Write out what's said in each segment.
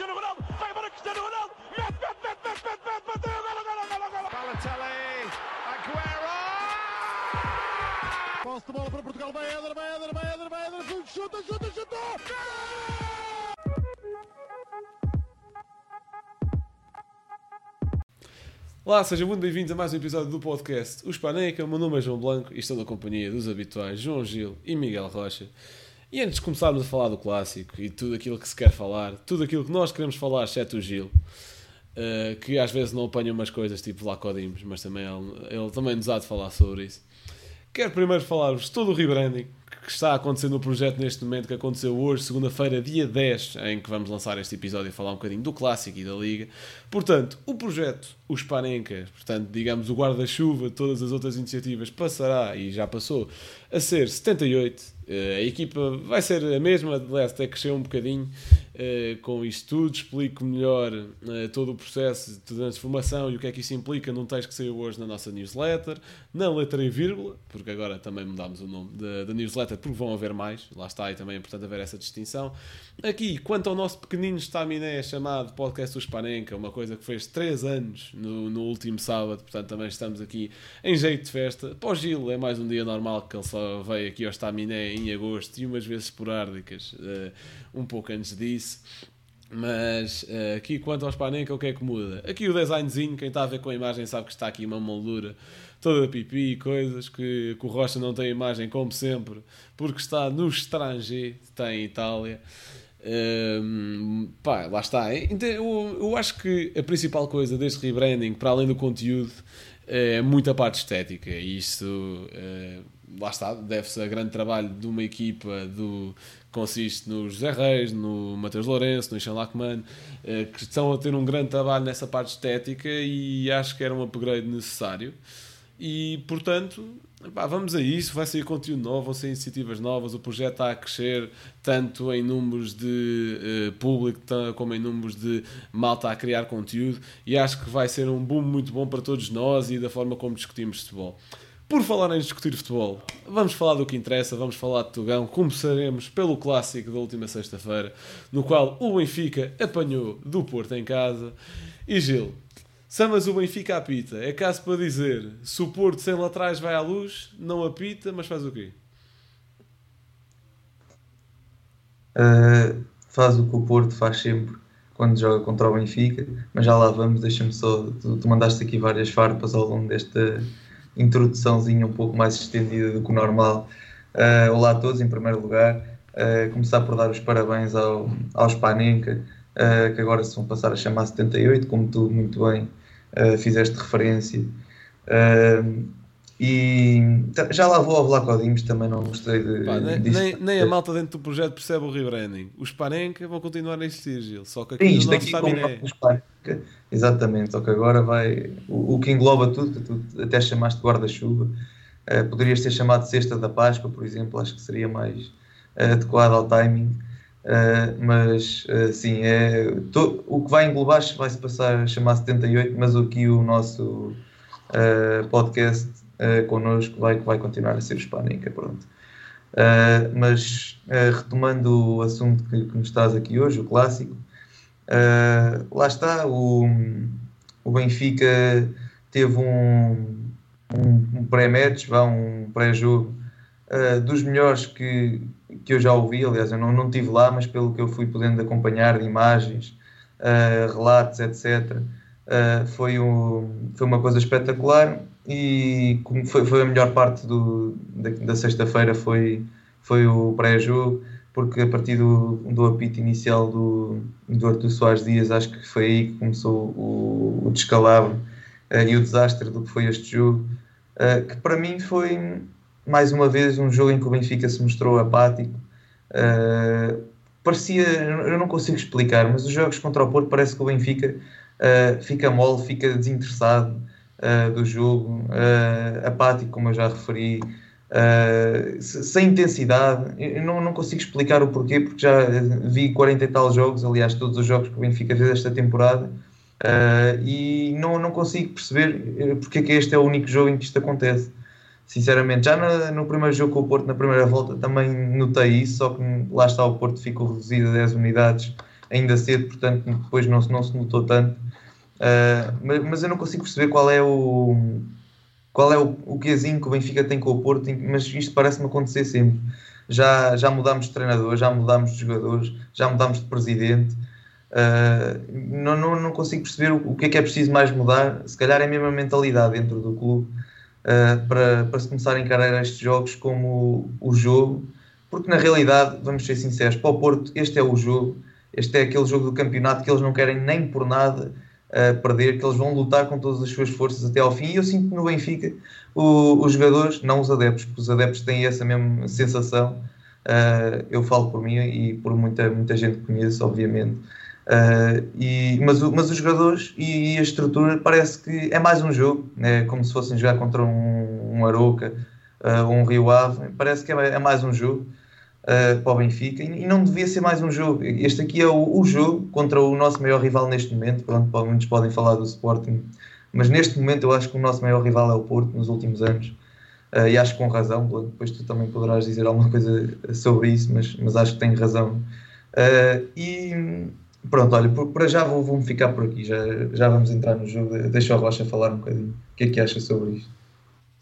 Cristiano Ronaldo, vai embora Cristiano Ronaldo, mete, mete, mete, mete, mete, mete, bateu, golo, golo, golo, golo. Balotelli, Aguero! Posse de bola para Portugal, vai Éder, vai Éder, vai Éder, vai Éder, chuta, chuta, chuta! Olá, sejam muito bem-vindos a mais um episódio do podcast O Espaneca. O meu nome é João Blanco e estou na companhia dos habituais João Gil e Miguel Rocha. E antes de começarmos a falar do clássico e tudo aquilo que se quer falar, tudo aquilo que nós queremos falar, exceto o Gil, eh, que às vezes não apanha umas coisas tipo lá codimos, mas também ele, ele também nos há de falar sobre isso. Quero primeiro falar-vos todo o rebranding que está acontecendo no projeto neste momento, que aconteceu hoje, segunda-feira, dia 10, em que vamos lançar este episódio e falar um bocadinho do clássico e da liga. Portanto, o projeto, o Spanenka, portanto, digamos, o guarda-chuva todas as outras iniciativas, passará, e já passou, a ser 78. Eh, A equipa vai ser a mesma, aliás, até cresceu um bocadinho eh, com isto tudo. Explico melhor eh, todo o processo de transformação e o que é que isso implica num texto que saiu hoje na nossa newsletter, na letra e vírgula, porque agora também mudámos o nome da, newsletter, porque vão haver mais, lá está, e também é importante haver essa distinção. Aqui, quanto ao nosso pequenino estaminé chamado Podcast do Spanenka, uma coisa que fez 3 anos no, no último sábado, portanto também estamos aqui em jeito de festa. Para o Gil é mais um dia normal, que ele só veio aqui ao estaminé em agosto e umas vezes esporádicas, eh, um pouco antes disso. Mas eh, aqui quanto ao Spanenka, o que é que muda? Aqui o designzinho, quem está a ver com a imagem sabe que está aqui uma moldura toda pipi e coisas, que, que o Rocha não tem imagem como sempre, porque está no estrangeiro, está em Itália. Hum, pá, lá está. Então, eu, eu acho que a principal coisa deste rebranding, para além do conteúdo, é muito a parte estética. Isso, eh, lá está, deve-se a grande trabalho de uma equipa do, consiste no José Reis, no Mateus Lourenço, no Ixan Lachman, eh, que estão a ter um grande trabalho nessa parte estética e acho que era um upgrade necessário. E portanto, pá, vamos a isso. Vai sair conteúdo novo, vão sair iniciativas novas. O projeto está a crescer tanto em números de eh, público como em números de malta a criar conteúdo. E acho que vai ser um boom muito bom para todos nós e da forma como discutimos futebol. Por falar em discutir futebol, vamos falar do que interessa, vamos falar de Tugão. Começaremos pelo clássico da última sexta-feira, no qual o Benfica apanhou do Porto em casa. E Gil, Samas o Benfica apita. É caso para dizer, se o Porto sem laterais vai à luz, não apita, mas faz o quê? Uh, faz o que o Porto faz sempre quando joga contra o Benfica, mas já lá vamos, deixa-me só, tu, tu mandaste aqui várias farpas ao longo desta introduçãozinha um pouco mais estendida do que o normal. Uh, olá a todos, em primeiro lugar, uh, começar por dar os parabéns ao, ao Spanenka, uh, que agora se vão passar a chamar 78, como tu muito bem fizeste referência. Uh, e já lá vou ao Vlacodimos, também não gostei de. Pá, nem, nem, nem a malta dentro do projeto percebe o rebranding. Os Panenka vão continuar a existir, Gil. Só que aqui Sim, isto aqui como estaminé. os Panenka. Exatamente, só que agora vai. O, o que engloba tudo, que tu até chamaste guarda-chuva, eh, poderias ter chamado cesta da Páscoa, por exemplo, acho que seria mais eh, adequado ao timing. Eh, mas sim, é, to- o que vai englobar vai-se passar a chamar 78, mas aqui o nosso podcast eh, connosco vai, vai continuar a ser Hispânica, pronto. Eh, mas eh, retomando o assunto que, que nos estás aqui hoje, o clássico, eh, lá está, o, o Benfica teve um, um, um pré-match, um pré-jogo dos melhores que, que eu já ouvi, aliás, eu não, não lá, mas pelo que eu fui podendo acompanhar de imagens, relatos, etc., foi, um, foi uma coisa espetacular e foi, foi a melhor parte do, da, da sexta-feira foi, foi o pré-jogo, porque a partir do, do apito inicial do, do Artur Soares Dias, acho que foi aí que começou o, o descalabro eh, e o desastre do que foi este jogo, eh, que para mim foi mais uma vez um jogo em que o Benfica se mostrou apático. Eh, parecia, eu não consigo explicar, mas os jogos contra o Porto parece que o Benfica fica mole, fica desinteressado uh, do jogo, uh, apático, como eu já referi, uh, sem intensidade. Eu não, não consigo explicar o porquê, porque já vi 40 e tal jogos, aliás, todos os jogos que o Benfica fez esta temporada, e não, não consigo perceber porque é que este é o único jogo em que isto acontece. Sinceramente, já no, no primeiro jogo com o Porto, na primeira volta, também notei isso, só que lá está o Porto ficou reduzido a 10 unidades ainda cedo, portanto depois não, não se notou tanto. Uh, mas, mas, eu não consigo perceber qual é o qual é o, o quezinho que o Benfica tem com o Porto, mas isto parece-me acontecer sempre. Já, já mudámos de treinador, já mudámos de jogadores, já mudámos de presidente. Uh, não, não, não consigo perceber o, o, que é que é preciso mais mudar. Se calhar é mesmo a mentalidade dentro do clube uh, para, para se começar a encarar estes jogos como o, o jogo, porque na realidade, vamos ser sinceros, para o Porto, este é o jogo, este é aquele jogo do campeonato que eles não querem nem por nada a perder, que eles vão lutar com todas as suas forças até ao fim. E eu sinto que no Benfica o, os jogadores, não os adeptos, porque os adeptos têm essa mesma sensação. Uh, eu falo por mim e por muita, muita gente que conheço, obviamente. Uh, e, mas, mas os jogadores e a estrutura parece que é mais um jogo, é como se fossem jogar contra um, um Aroca uh, ou um Rio Ave. Parece que é, é mais um jogo uh, para o Benfica e, não devia ser mais um jogo. Este aqui é o, o, jogo contra o nosso maior rival neste momento. Pronto, muitos podem falar do Sporting, mas neste momento eu acho que o nosso maior rival é o Porto nos últimos anos. Uh, e acho com razão, depois tu também poderás dizer alguma coisa sobre isso, mas, mas acho que tem razão. Uh, e pronto, olha, para já vou-me vou ficar por aqui, já, já vamos entrar no jogo. Deixa o Rocha falar um bocadinho. O que é que acha sobre isto?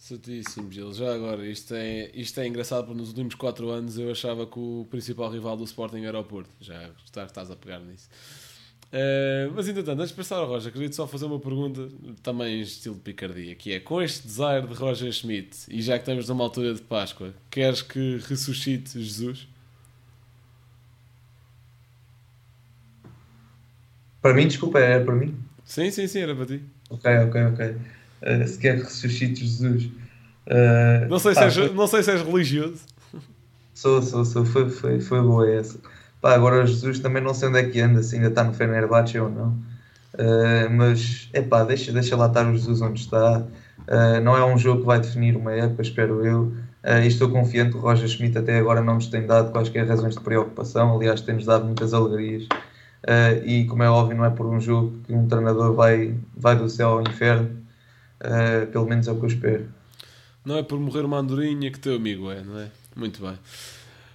Certíssimo, Gil. Já agora, isto é, isto é engraçado porque nos últimos 4 anos eu achava que o principal rival do Sporting era o Porto. Já estás a pegar nisso. Uh, mas entretanto, antes de passar ao Roger, queria só fazer uma pergunta, também em estilo de picardia, que é, com este desaire de Roger Schmidt, e já que estamos numa altura de Páscoa, queres que ressuscite Jesus? Para mim, desculpa, era para mim? Sim, sim, sim, era para ti. Ok, ok, ok. Uh, se quer que ressuscite Jesus. Uh, não, sei pá, se és, foi... não sei se és religioso. Sou, sou, sou. Foi, foi, foi boa essa. Pá, agora Jesus também não sei onde é que anda, se ainda está no Fenerbahçe ou não. Uh, mas, é pá, deixa, deixa lá estar o Jesus onde está. Uh, não é um jogo que vai definir uma época, espero eu. Uh, e estou confiante, o Roger Schmidt até agora não nos tem dado quaisquer razões de preocupação, aliás, tem-nos dado muitas alegrias. Uh, e como é óbvio, não é por um jogo que um treinador vai, vai do céu ao inferno, uh, pelo menos é o que eu espero. Não é por morrer uma andorinha que teu amigo é, não é? Muito bem.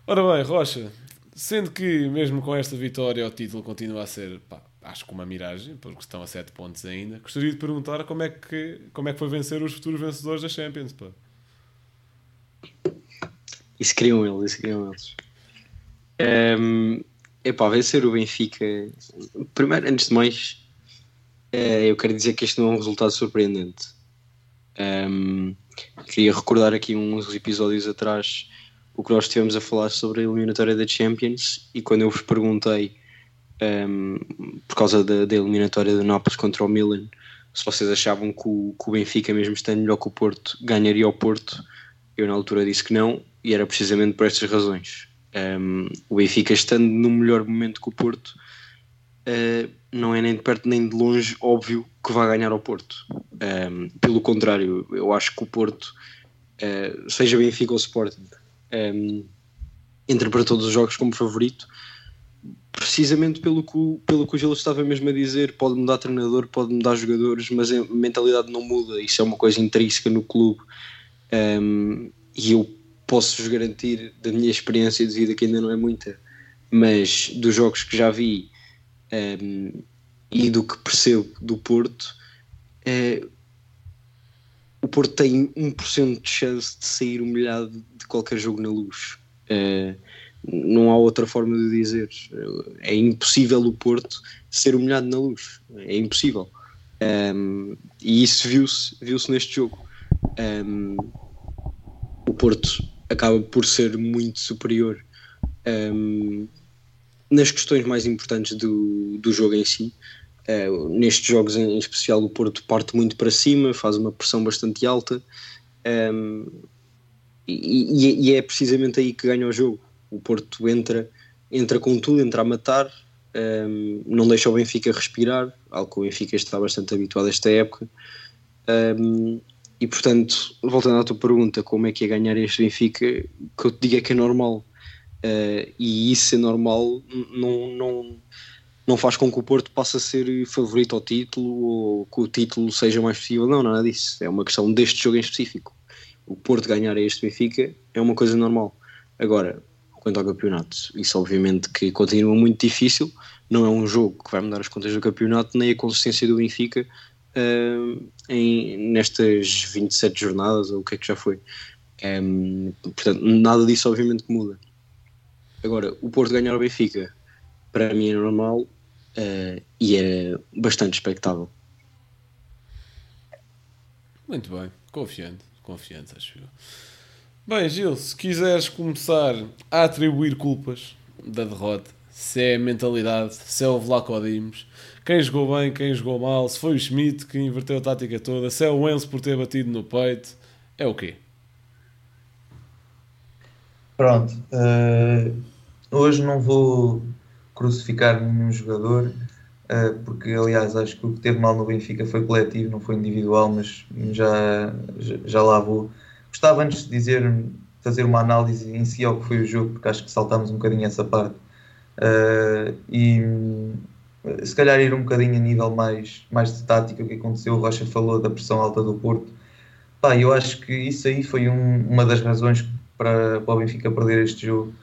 Ora bem, Rocha, sendo que mesmo com esta vitória o título continua a ser, pá, acho que uma miragem, porque estão a 7 pontos ainda, gostaria de perguntar como é que, como é que foi vencer os futuros vencedores da Champions, pá. Isso queriam eles, isso queriam eles. Um, epá, vencer o Benfica, primeiro, antes de mais, é, eu quero dizer que este não é um resultado surpreendente. Um, queria recordar aqui uns episódios atrás o que nós estivemos a falar sobre a eliminatória da Champions e quando eu vos perguntei um, por causa da, da, eliminatória do Nápoles contra o Milan se vocês achavam que o, que o Benfica mesmo estando melhor que o Porto ganharia o Porto eu na altura disse que não e era precisamente por estas razões. Um, o Benfica estando no melhor momento que o Porto uh, não é nem de perto nem de longe óbvio que vai ganhar ao Porto. Um, pelo contrário, eu acho que o Porto, uh, seja Benfica ou Sporting, um, entra para todos os jogos como favorito, precisamente pelo que, pelo que o Gil estava mesmo a dizer. Pode mudar treinador, pode mudar jogadores, mas a mentalidade não muda. Isso é uma coisa intrínseca no clube. Um, e eu posso-vos garantir, da minha experiência de vida, que ainda não é muita, mas dos jogos que já vi um, e do que percebo do Porto, é, o Porto tem 1% de chance de sair humilhado de qualquer jogo na luz. É, não há outra forma de dizer. É impossível o Porto ser humilhado na luz. É impossível. Um, e isso viu-se viu neste jogo. Um, o Porto acaba por ser muito superior um, nas questões mais importantes do, do jogo em si. Uh, nestes jogos em especial o Porto parte muito para cima, faz uma pressão bastante alta um, e, e, é precisamente aí que ganha o jogo. O Porto entra, entra com tudo, entra a matar, um, não deixa o Benfica respirar, algo que o Benfica está bastante habituado a esta época. Um, e portanto, voltando à tua pergunta, como é que é ganhar este Benfica, que eu te digo é que é normal. Uh, e isso ser normal não, não, não faz com que o Porto passe a ser favorito ao título ou que o título seja mais possível. Não, nada disso. É uma questão deste jogo em específico. O Porto ganhar a este Benfica é uma coisa normal. Agora, quanto ao campeonato. Isso obviamente que continua muito difícil, não é um jogo que vai mudar as contas do campeonato, nem a consistência do Benfica uh, em, nestas 27 jornadas, ou o que é que já foi. Um, portanto, nada disso obviamente muda. Agora, o Porto ganhar o Benfica, para mim é normal uh, e é bastante expectável. Muito bem, confiante, confiante, acho eu. Bem, Gil, se quiseres começar a atribuir culpas da derrota, se é a mentalidade, se é o Vlaco Dimos, quem jogou bem, quem jogou mal, se foi o Schmidt que inverteu a tática toda, se é o Enzo por ter batido no peito, é o quê? Pronto, uh, hoje não vou crucificar nenhum jogador, uh, porque aliás acho que o que teve mal no Benfica foi coletivo, não foi individual, mas já, já, já lá vou Gostava antes de dizer, fazer uma análise em si ao que foi o jogo, porque acho que saltámos um bocadinho essa parte. Uh, e se calhar ir um bocadinho a nível mais, mais de tática, o que aconteceu. O Rocha falou da pressão alta do Porto. Pá, eu acho que isso aí foi um, uma das razões para, para o Benfica perder este jogo.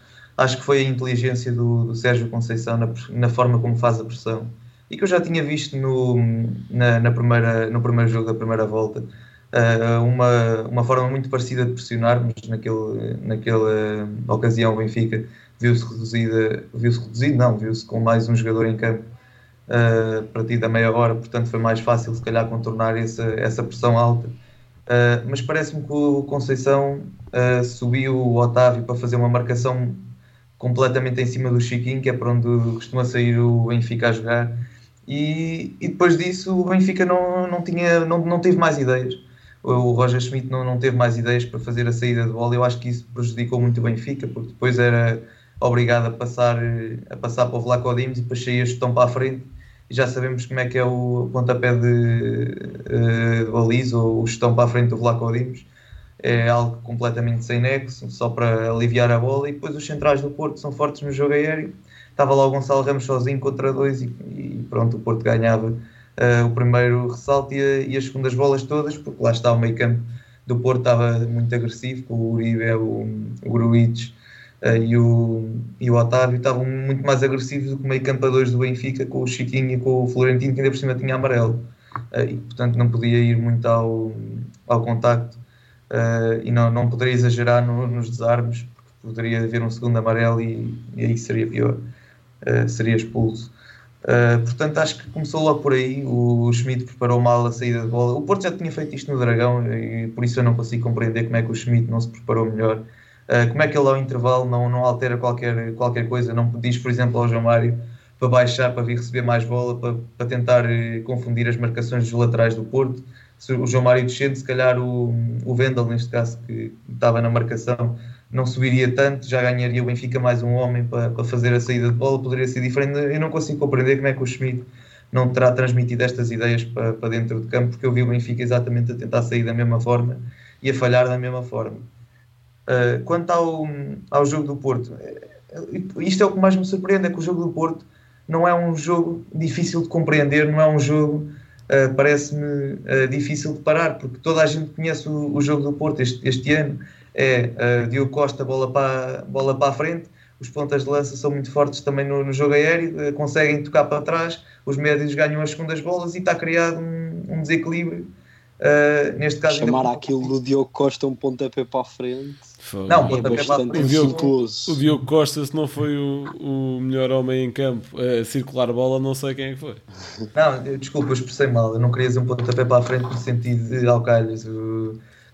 Acho que foi a inteligência do, do Sérgio Conceição na, na, forma como faz a pressão e que eu já tinha visto no, na, na primeira, no primeiro jogo da primeira volta uh, uma, uma forma muito parecida de pressionar, mas naquele, naquela ocasião o Benfica viu-se reduzida, viu-se reduzido, não, viu-se com mais um jogador em campo uh, para ti da meia hora, portanto foi mais fácil se calhar contornar essa, essa pressão alta. Uh, mas parece-me que o Conceição uh, subiu o Otávio para fazer uma marcação completamente em cima do Chiquinho, que é para onde costuma sair o Benfica a jogar. E, e depois disso o Benfica não, não, tinha, não, não teve mais ideias o Roger Schmidt não, não teve mais ideias para fazer a saída de bola. Eu acho que isso prejudicou muito o Benfica, porque depois era obrigado a passar, a passar para o Vlaco Dimos e depois saía chutão para a frente. E já sabemos como é que é o pontapé de, eh, de baliza ou o chutão para a frente do Vlaco Dimos. É algo completamente sem nexo, só para aliviar a bola. E depois os centrais do Porto são fortes no jogo aéreo. Estava lá o Gonçalo Ramos sozinho contra dois e, e pronto, o Porto ganhava uh, o primeiro ressalto e, a, e, as segundas bolas todas, porque lá está o meio campo do Porto estava muito agressivo, com o Uribe, o, o Gruites uh, e, o, e o Otávio estavam muito mais agressivos do que o meio campo a dois do Benfica, com o Chiquinho e com o Florentino, que ainda por cima tinha amarelo. Uh, e portanto não podia ir muito ao, ao contacto e não, não poderia exagerar no, nos desarmes, porque poderia haver um segundo amarelo e, e aí seria pior, seria expulso. Uh, portanto, acho que começou logo por aí. O Schmidt preparou mal a saída de bola. O Porto já tinha feito isto no Dragão e por isso eu não consigo compreender como é que o Schmidt não se preparou melhor. Uh, como é que ele ao intervalo não, não altera qualquer, qualquer coisa? Não diz, por exemplo, ao João Mário para baixar, para vir receber mais bola, para, para tentar uh, confundir as marcações dos laterais do Porto. Se o João Mário descendo, se calhar o, o Vendel, neste caso, que estava na marcação, não subiria tanto, já ganharia o Benfica mais um homem para, para fazer a saída de bola, poderia ser diferente. Eu não consigo compreender como é que o Schmidt não terá transmitido estas ideias para, para dentro do campo, porque eu vi o Benfica exatamente a tentar sair da mesma forma e a falhar da mesma forma. Uh, quanto ao, ao jogo do Porto, eh, isto é o que mais me surpreende: é que o jogo do Porto não é um jogo difícil de compreender, não é um jogo, uh, parece-me, uh, difícil de parar, porque toda a gente conhece o, o jogo do Porto este, este ano é uh, Diogo Costa, bola para, bola para a frente. Os pontas de lança são muito fortes também no, no jogo aéreo, conseguem tocar para trás, os médios ganham as segundas bolas e está criado um, um desequilíbrio. Neste caso, Chamar ainda... aquilo do Diogo Costa um pontapé para a frente. Foi. Não, é pontapé para a frente. O Diogo, o Diogo Costa, se não foi o, o melhor homem em campo a circular a bola, não sei quem é que foi. Não, desculpa, eu expressei mal. Eu não queria dizer um pontapé para a frente no sentido de Alcalhas.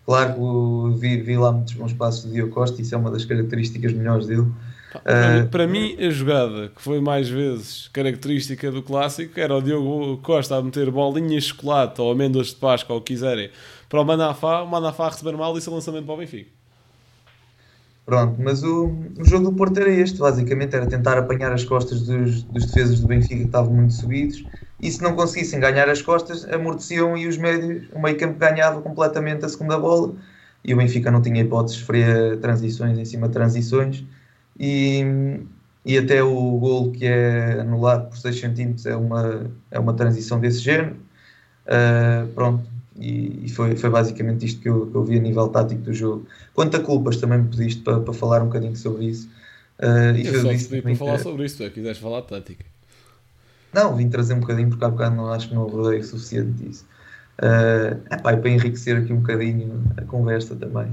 Claro que vi, vi lá muitos bons passos do Diogo Costa, isso é uma das características melhores dele. Para, uh, para mim, a jogada que foi mais vezes característica do clássico era o Diogo Costa a meter bolinhas de chocolate ou amêndoas de Páscoa, ou quiserem, para o Manafá, o Manafá receber mal e seu lançamento para o Benfica. Pronto, mas o, o jogo do Porto era este, basicamente, era tentar apanhar as costas dos, dos defesas do Benfica que estavam muito subidos e se não conseguissem ganhar as costas, amorteciam e os médios, o meio campo ganhava completamente a segunda bola e o Benfica não tinha hipóteses, sofria transições em cima de transições e, e até o gol que é anulado por 6 cm é uma, é uma transição desse género. Uh, pronto, e, e, foi, foi basicamente isto que eu, que eu vi a nível tático do jogo. Quanto a culpas, também me pediste para, para falar um bocadinho sobre isso. Uh, e Eu só pedi para falar sobre isso, tu quiseres falar de tática. Não, vim trazer um bocadinho porque há bocado não, acho que não abordei o suficiente disso. Uh, epá, para enriquecer aqui um bocadinho a conversa também.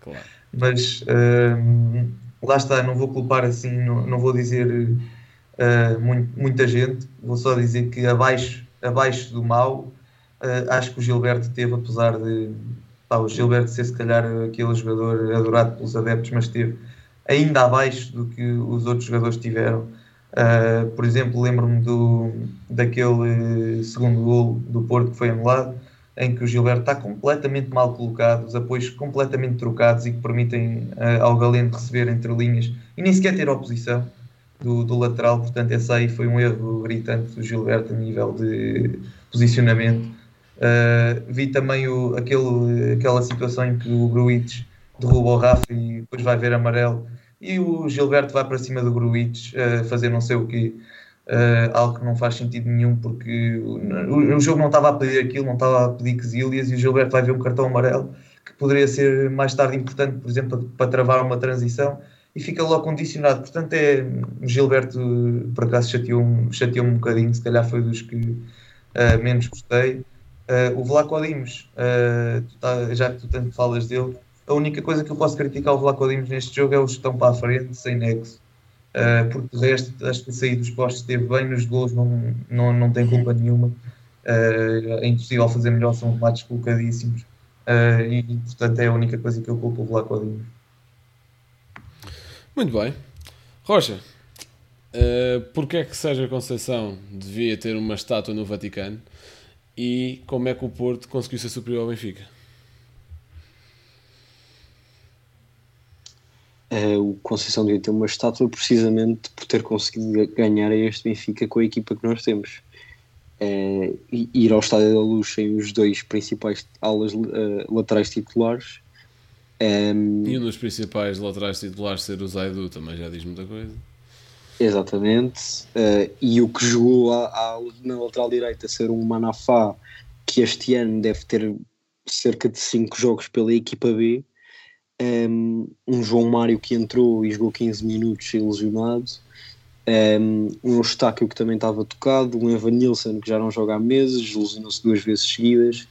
Claro. Mas hum, lá está, não vou culpar assim, não, não vou dizer uh, mui- muita gente, vou só dizer que abaixo, abaixo do mal, uh, acho que o Gilberto teve, apesar de pá, o Gilberto ser se calhar aquele jogador adorado pelos adeptos, mas teve ainda abaixo do que os outros jogadores tiveram. Uh, por exemplo, lembro-me do, daquele segundo gol do Porto que foi anulado, em que o Gilberto está completamente mal colocado, os apoios completamente trocados e que permitem uh, ao Galeno receber entre linhas e nem sequer ter oposição do, do lateral. Portanto, esse aí foi um erro gritante do Gilberto a nível de posicionamento. Uh, vi também o, aquele, aquela situação em que o Gruitch derruba o Rafa e depois vai ver amarelo e o Gilberto vai para cima do Gruitch uh, fazer não sei o quê. Uh, algo que não faz sentido nenhum porque o, o, o jogo não estava a pedir aquilo, não estava a pedir quesilhas e o Gilberto vai ver um cartão amarelo que poderia ser mais tarde importante, por exemplo, para, para travar uma transição e fica logo condicionado. Portanto, é o Gilberto por acaso chateou-me chateou um bocadinho, se calhar foi dos que uh, menos gostei. O Vlaco Dimos, tá, já que tu tanto falas dele, a única coisa que eu posso criticar o Vlaco Dimos neste jogo é o gestão para a frente, sem nexo. Uh, porque de resto acho que sair dos postos esteve bem nos gols, não, não, não tem culpa nenhuma. Uh, é impossível fazer melhor, são remates colocadíssimos. Uh, e, portanto é a única coisa que eu culpo o Vlaco Dimos. Muito bem. Rocha, uh, porquê é que Sérgio Conceição devia ter uma estátua no Vaticano e como é que o Porto conseguiu ser superior ao Benfica? Uh, o Conceição devia ter uma estátua precisamente por ter conseguido ganhar a este Benfica com a equipa que nós temos. Uh, ir ao Estádio da Luz sem os dois principais alas uh, laterais titulares. Um, e um dos principais laterais titulares ser o Zaidu também já diz muita coisa. Exatamente. e o que jogou na lateral direita ser um Manafá que este ano deve ter cerca de 5 jogos pela equipa B um, um, João Mário que entrou e jogou 15 minutos ilusionado, um, um Eustáquio que também estava tocado, um Evan Nilsson que já não joga há meses, ilusionou-se duas vezes seguidas,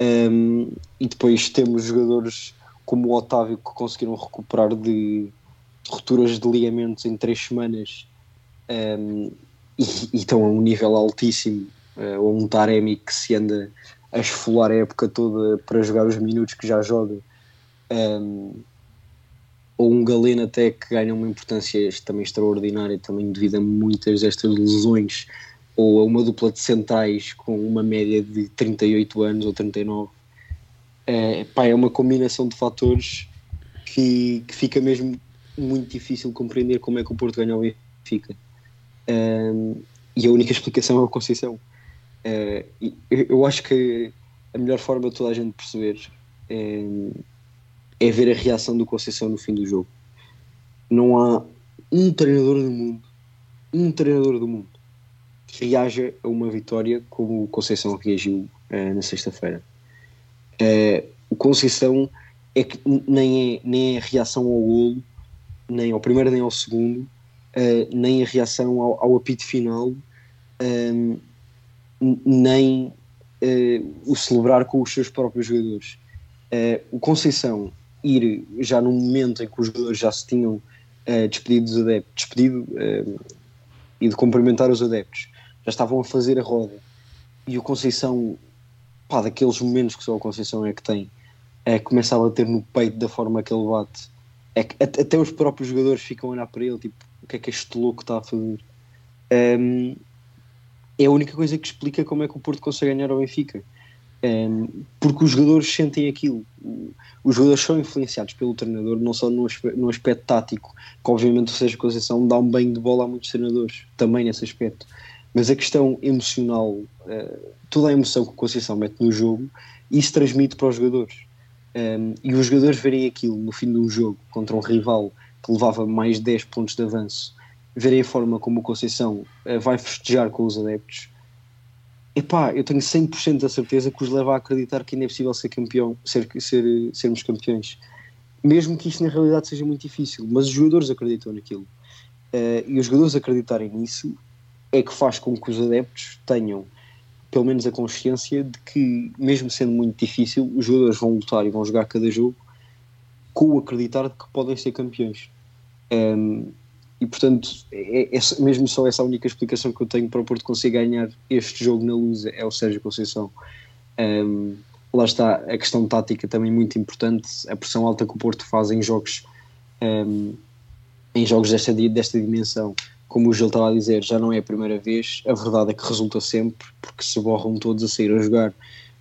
um, e depois temos jogadores como o Otávio que conseguiram recuperar de rupturas de ligamentos em 3 semanas e, e, estão a um nível altíssimo, uh, ou um Taremi que se anda a esfolar a época toda para jogar os minutos que já joga um, ou um Galeno até que ganha uma importância também extraordinária, também devido a muitas destas lesões, ou a uma dupla de centrais com uma média de 38 anos ou 39. É, pá, é uma combinação de fatores que, que fica mesmo muito difícil compreender como é que o Porto ganhou o Benfica. Um, e a única explicação é a Conceição. Uh, eu acho que a melhor forma de toda a gente perceber é, é ver a reação do Conceição no fim do jogo. Não há um treinador do mundo, um treinador do mundo, que reaja a uma vitória como o Conceição reagiu uh, na sexta-feira. Uh, o Conceição é que nem é, nem é a reação ao golo, nem ao primeiro nem ao segundo, uh, nem a reação ao, ao apito final, um, nem o celebrar com os seus próprios jogadores. o Conceição ir já num momento em que os jogadores já se tinham uh, despedido dos adeptos, despedido uh, e de cumprimentar os adeptos, já estavam a fazer a roda e o Conceição, pá, daqueles momentos que só o Conceição é que tem, é, começa a bater no peito da forma que ele bate, é que até os próprios jogadores ficam a olhar para ele, tipo, o que é que este louco está a fazer? Um, é a única coisa que explica como é que o Porto consegue ganhar ao Benfica. Um, porque os jogadores sentem aquilo. Os jogadores são influenciados pelo treinador, não só no no aspecto tático, que obviamente o Sérgio Conceição dá um banho de bola a muitos treinadores, também nesse aspecto. Mas a questão emocional, uh, toda a emoção que o Conceição mete no jogo, isso transmite para os jogadores. Um, e os jogadores verem aquilo no fim de um jogo contra um rival que levava mais 10 pontos de avanço, verem a forma como o Conceição uh, vai festejar com os adeptos epá, eu tenho 100% da certeza que os leva a acreditar que ainda é possível ser campeão, ser, ser, sermos campeões. mesmo que isto na realidade seja muito difícil, mas os jogadores acreditam naquilo. Uh, e os jogadores acreditarem nisso é que faz com que os adeptos tenham pelo menos a consciência de que, mesmo sendo muito difícil, os jogadores vão lutar e vão jogar cada jogo com o acreditar de que podem ser campeões. Um, e portanto, é, é, mesmo só essa única explicação que eu tenho para o Porto conseguir ganhar este jogo na luz é o Sérgio Conceição. Um, lá está a questão tática também muito importante, a pressão alta que o Porto faz em jogos um, em jogos desta, desta dimensão como o Gil estava a dizer, já não é a primeira vez. A verdade é que resulta sempre, porque se borram todos a sair a jogar,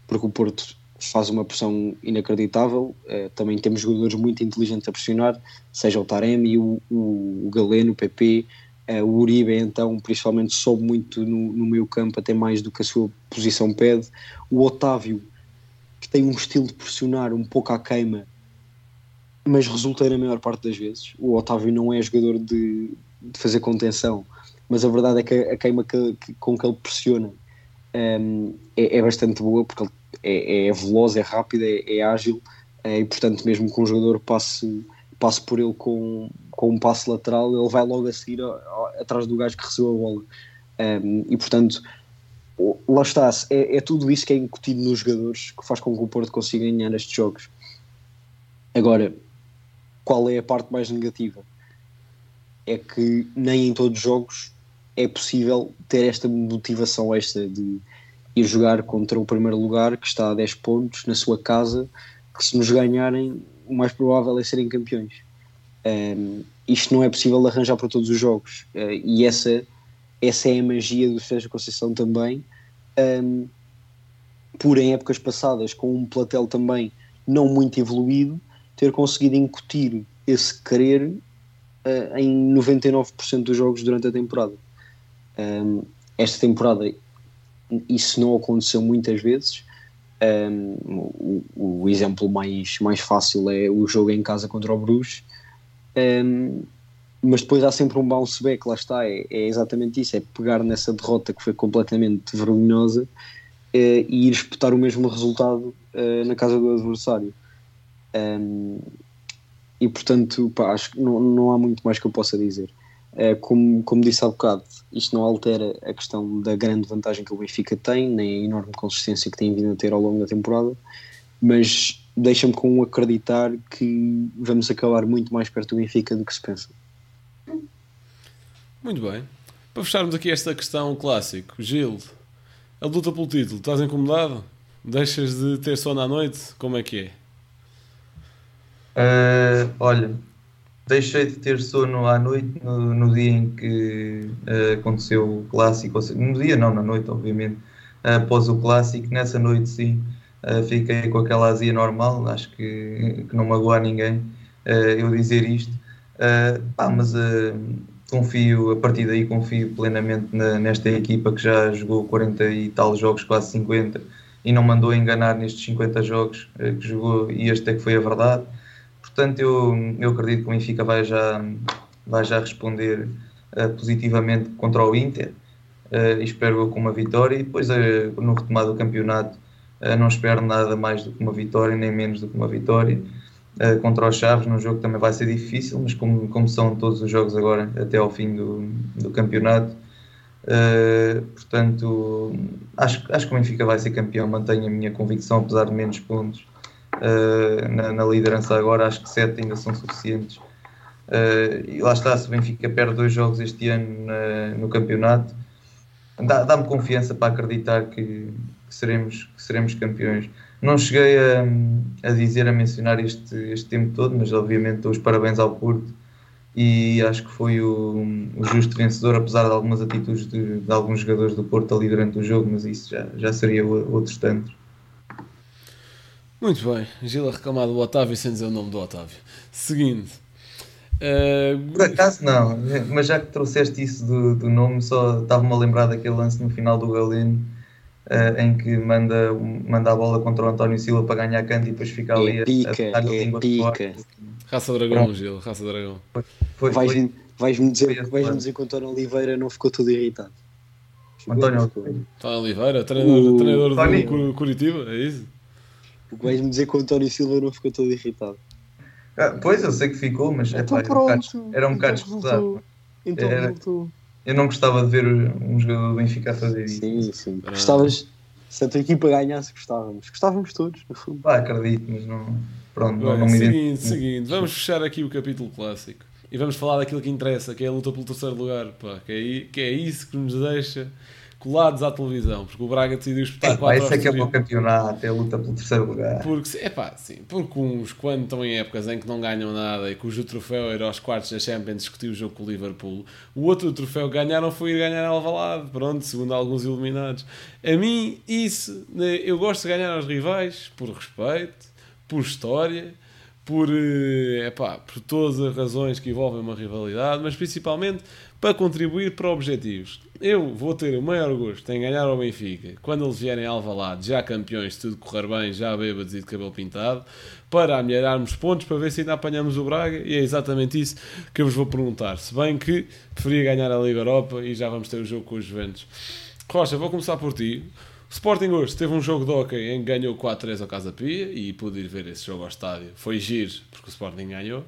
porque o Porto faz uma pressão inacreditável. Uh, também temos jogadores muito inteligentes a pressionar, seja o Taremi, o, o, o Galeno, o PP, uh, o Uribe, então, principalmente, sobe muito no, no meio campo, até mais do que a sua posição pede. O Otávio, que tem um estilo de pressionar um pouco à queima, mas resulta na maior parte das vezes. O Otávio não é jogador de, de fazer contenção, mas a verdade é que a queima que, que, com que ele pressiona um, é, é, bastante boa, porque ele é, é veloz, é rápido, é, é ágil, é, e portanto, mesmo que um jogador passe, passe por ele com, com um passe lateral, ele vai logo a seguir a, a, atrás do gajo que recebeu a bola. Um, e portanto, lá está, é, é, tudo isso que é incutido nos jogadores que faz com que o Porto consiga ganhar estes jogos. Agora, qual é a parte mais negativa? É que nem em todos os jogos é possível ter esta motivação extra de ir jogar contra o primeiro lugar que está a 10 pontos na sua casa, que se nos ganharem, o mais provável é serem campeões. Um, isto não é possível arranjar para todos os jogos uh, e essa, essa é a magia do Sérgio Conceição também. Um, por em épocas passadas, com um platel também não muito evoluído, ter conseguido incutir esse querer uh, em 99% dos jogos durante a temporada. Um, esta temporada isso não aconteceu muitas vezes. Um, o, o, exemplo mais, mais fácil é o jogo em casa contra o Bruges. Um, mas depois há sempre um bounce back, lá está, é, é, exatamente isso, é pegar nessa derrota que foi completamente vergonhosa uh, e ir espetar o mesmo resultado uh, na casa do adversário. Um, e portanto, pá, acho que não, não há muito mais que eu possa dizer. É, como, como disse há bocado, isto não altera a questão da grande vantagem que o Benfica tem, nem a enorme consistência que tem vindo a ter ao longo da temporada, mas deixa-me com acreditar que vamos acabar muito mais perto do Benfica do que se pensa. Muito bem. Para fecharmos aqui esta questão clássico, Gil, a luta pelo título, estás incomodado? Deixas de ter sono à noite? Como é que é? Uh, olha, deixei de ter sono à noite no, no dia em que uh, aconteceu o clássico, no dia não, na noite, obviamente, uh, após o clássico, nessa noite sim, fiquei com aquela azia normal, acho que, que não magoa ninguém eu dizer isto, pá, mas confio, a partir daí confio plenamente na, nesta equipa que já jogou 40 e tal jogos, quase 50, e não mandou enganar nestes 50 jogos que jogou, e este é que foi a verdade. Portanto, eu, eu acredito que o Benfica vai já, vai já responder uh, positivamente contra o Inter. Uh, espero com uma vitória e depois uh, no retomado do campeonato não espero nada mais do que uma vitória, nem menos do que uma vitória. contra os Chaves, num jogo que também vai ser difícil, mas como, como são todos os jogos agora até ao fim do, do campeonato, portanto, acho, acho que o Benfica vai ser campeão, mantenho a minha convicção, apesar de menos pontos uh, na, na, liderança agora, acho que sete ainda são suficientes. Uh, e lá está, se o Benfica perde dois jogos este ano no campeonato, dá-me confiança para acreditar que, que, seremos, que seremos campeões. Não cheguei a, a dizer, a mencionar este, este tempo todo, mas obviamente dou os parabéns ao Porto e acho que foi o, o justo vencedor, apesar de algumas atitudes de, de, alguns jogadores do Porto ali durante o jogo, mas isso já, já seria outros tantos. Muito bem, Gil a reclamar do Otávio sem dizer o nome do Otávio. Seguinte. Uh... Por acaso não, mas já que trouxeste isso do, do nome, só estava-me a lembrar daquele lance no final do Galeno uh, em que manda, manda a bola contra o António Silva para ganhar canto e depois fica ali é pica, a, a, a é língua pica. Raça Dragão, Pronto. Gil, Raça Dragão. Vais-me vais dizer, vais dizer que o António Oliveira não ficou todo irritado. António António Oliveira, treinador, o... treinador do Curitiba, é isso? O que vais-me dizer que o António Silva não ficou todo irritado? Ah, pois, eu sei que ficou, mas é Então pá, era um bocado, pronto. era um bocado Então escusado. Então Era- voltou. Eu não gostava de ver um jogador do Benfica a fazer isso. Sim, sim. Ah. Gostavas, se a tua equipa ganhasse, gostávamos. Gostávamos todos, no fundo. Pá, acredito, mas não. Pronto, não, Bem, não me seguinte, seguinte, vamos fechar aqui o capítulo clássico e vamos falar daquilo que interessa, que é a luta pelo terceiro lugar, pá, que, é, que é isso que nos deixa colados à televisão, porque o Braga decidiu espetar Pá, 4 isso é que é o campeonato, é a luta pelo terceiro lugar. Porque, é pá, sim, porque uns, quando estão em épocas em que não ganham nada e cujo troféu era aos quartos da Champions discutir o jogo com o Liverpool, o outro troféu que ganharam foi ir ganhar Alvalade, pronto, segundo alguns iluminados. A mim, isso, né, eu gosto de ganhar aos rivais por respeito, por história, por, é pá, por todas as razões que envolvem uma rivalidade, mas principalmente para contribuir para objetivos. Eu vou ter o maior gosto em ganhar ao Benfica quando eles vierem a Alvalade, já campeões, se tudo correr bem, já bêbados e de cabelo pintado, para amelharmos pontos para ver se ainda apanhamos o Braga e é exatamente isso que eu vos vou perguntar. Se bem que preferia ganhar a Liga Europa e já vamos ter o jogo com os Juventus. Rocha, vou começar por ti. O Sporting hoje teve um jogo de hockey em que ganhou 4-3 ao Casa Pia e pude ir ver esse jogo ao estádio. Foi giro, porque o Sporting ganhou.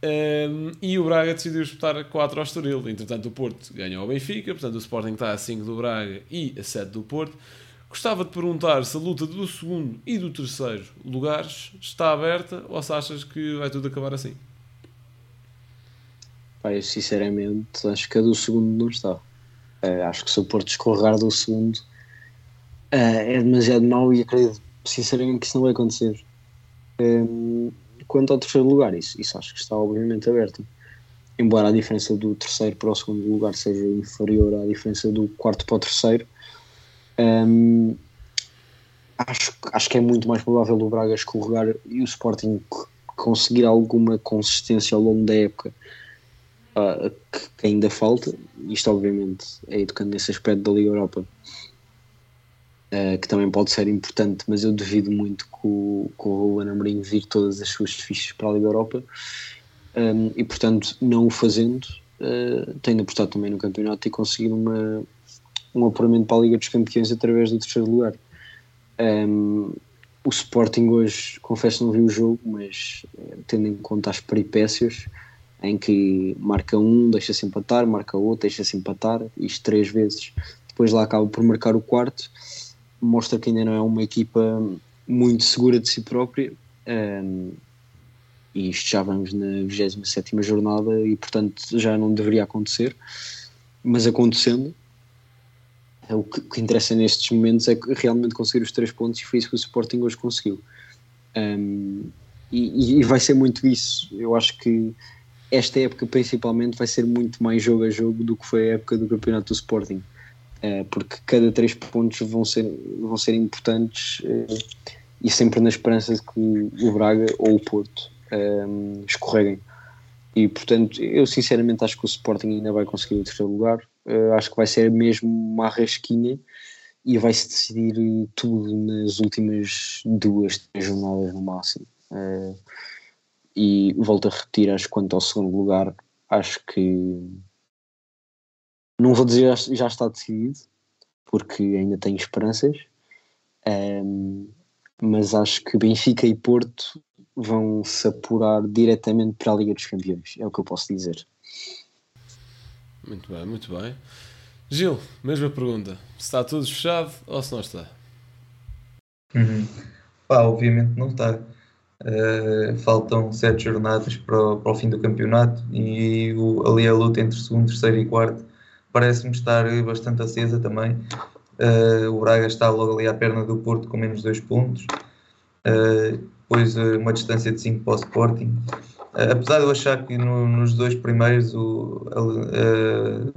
Um, e o Braga decidiu disputar 4 ao Estoril. Entretanto, o Porto ganhou ao Benfica, portanto, o Sporting está a 5 do Braga e a 7 do Porto. Gostava de perguntar se a luta do segundo e do terceiro lugares está aberta ou se achas que vai tudo acabar assim. Pá, eu sinceramente acho que a do segundo não está. Eh, acho que se o Porto escorregar do segundo eh, é demasiado mau e acredito sinceramente que isso não vai acontecer. Em, quanto ao terceiro lugar, isso, isso acho que está obviamente aberto. Embora a diferença do terceiro para o segundo lugar seja inferior à diferença do quarto para o terceiro, em, acho, acho que é muito mais provável o Braga escorregar e o Sporting conseguir alguma consistência ao longo da época ah, que, que ainda falta. Isto, obviamente, é educando nesse aspecto da Liga Europa, ah, que também pode ser importante, mas eu duvido muito que o, que o vir todas as suas fichas para a Liga Europa. Um, e, portanto, não o fazendo, uh, tem de apostar também no campeonato e conseguir uma, um apuramento para a Liga dos Campeões através do terceiro lugar. Um, o Sporting hoje, confesso, não vi o jogo, mas eh, tendo em conta as peripécias, em que marca um, deixa-se empatar, marca outro, deixa-se empatar, isto três vezes, depois lá acaba por marcar o quarto, mostra que ainda não é uma equipa muito segura de si própria. Um, e isto já vamos na 27 jornada e portanto já não deveria acontecer, mas acontecendo, é o que, o que interessa nestes momentos é realmente conseguir os três pontos e foi isso que o Sporting hoje conseguiu. Um, e, e vai ser muito isso. Eu acho que esta época principalmente vai ser muito mais jogo a jogo do que foi a época do campeonato do Sporting. Uh, porque cada três pontos vão ser, vão ser importantes uh, e sempre na esperança de que o Braga ou o Porto um, escorreguem. E portanto, eu sinceramente acho que o Sporting ainda vai conseguir o terceiro lugar. Uh, acho que vai ser mesmo uma rasquinha e vai-se decidir tudo nas últimas duas, três jornadas no máximo. Uh, e volto a repetir, acho que quanto ao segundo lugar, acho que não vou dizer já, já está decidido, porque ainda tenho esperanças, um, mas acho que Benfica e Porto vão se apurar diretamente para a Liga dos Campeões, é o que eu posso dizer. Muito bem, muito bem. Gil, mesma pergunta. Se está tudo fechado ou se não está? Uhum. Pá, obviamente não está. Uh, faltam sete jornadas para o, para o fim do campeonato e o, ali a luta entre segundo, terceiro e quarto parece-me estar bastante acesa também. Uh, o Braga está logo ali à perna do Porto com menos dois pontos. Uh, depois uma distância de 5 para o Sporting. apesar de eu achar que no, nos dois primeiros o,